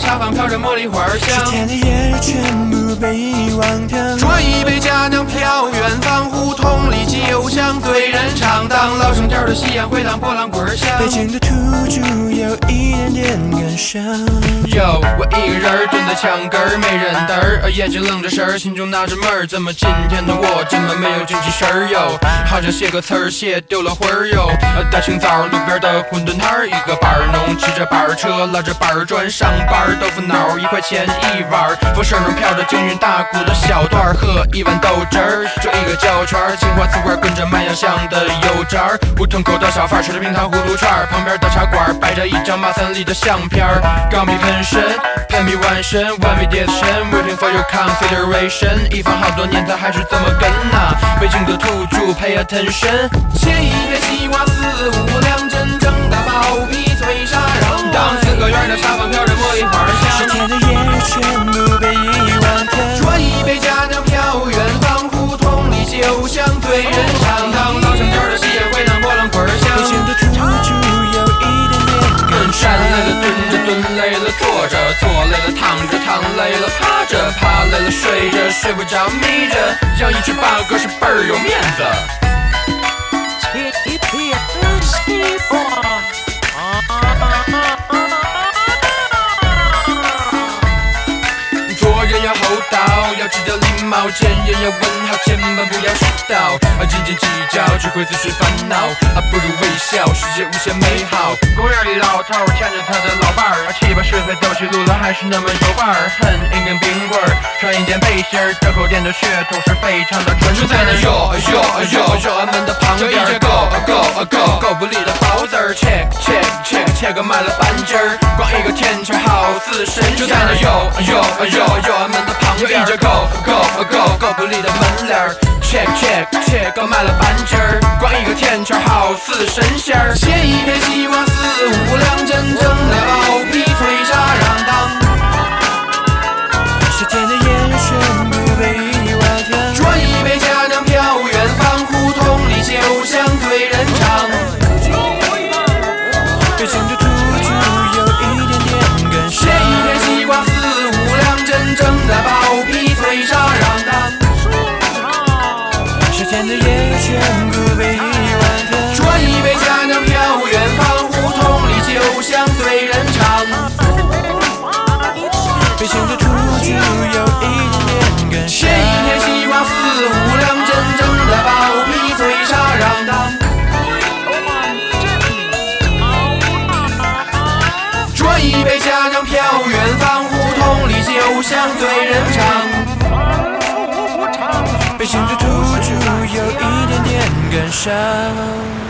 茶坊飘着茉莉花香。天的夜全部被遗忘掉。端一杯佳酿飘远方，胡醉人肠。当老生调的夕阳回荡波浪滚儿响。北京的土著有一点点感伤。哟，我一个人蹲在墙根儿，没人嘚儿，眼睛愣着神儿，心中纳着闷儿，怎么今天的我这么没有精气神儿哟？好像写个词儿写丢了魂儿哟。大清早路边的馄饨摊儿，一个板儿农骑着板儿车，拉着板儿砖上班儿，豆腐脑儿一块钱一碗儿，风声中飘着京韵大鼓的小段儿，喝一碗豆汁儿，就一个胶圈儿，青花瓷罐儿跟着卖芽香的油渣儿，胡同口的小贩儿吃着冰糖葫芦串儿，旁边的茶馆儿摆着一张马三立的相片儿，钢笔喷身，喷笔完身，one way decision waiting for your consideration，一放好多年他还是这么跟呐、北京的土著 pay attention，切一片西瓜四五两，真正的薄皮脆沙瓤，当四合院的茶坊飘着茉莉花坐累了躺着，躺累了趴着，趴累了睡着，睡不着眯着，养一只八哥是倍儿有面子。要知道礼貌；见人要问好，千万不要迟到。啊，斤斤计较只会自寻烦恼，啊，不如微笑，世界无限美好。公园里老头牵着他的老伴儿，七八十岁走起路来还是那么有范儿。哼，一根冰棍儿，穿一件背心儿，这口店的血统是非常的纯正。就在那哟哟哟哟俺们的旁边，就一个 go go go 狗不理的包子儿，切切切切个卖了半斤儿，光一个甜圈好似神仙。就在那哟哟哟哟俺们的旁边，一只 go go go 狗不理的门脸儿。切切切个卖了半斤儿，光一个甜圈好似神仙儿。写一篇希望四五两，真正的薄皮十天的夜全部被一杯佳酿飘远方，胡同里酒香醉人肠。北京的土著有一点点感切伤。一片西瓜四五两，真正的薄皮脆沙瓤当。端一杯佳酿飘远方，胡同里酒香醉人肠。北京的土著有一点点感伤。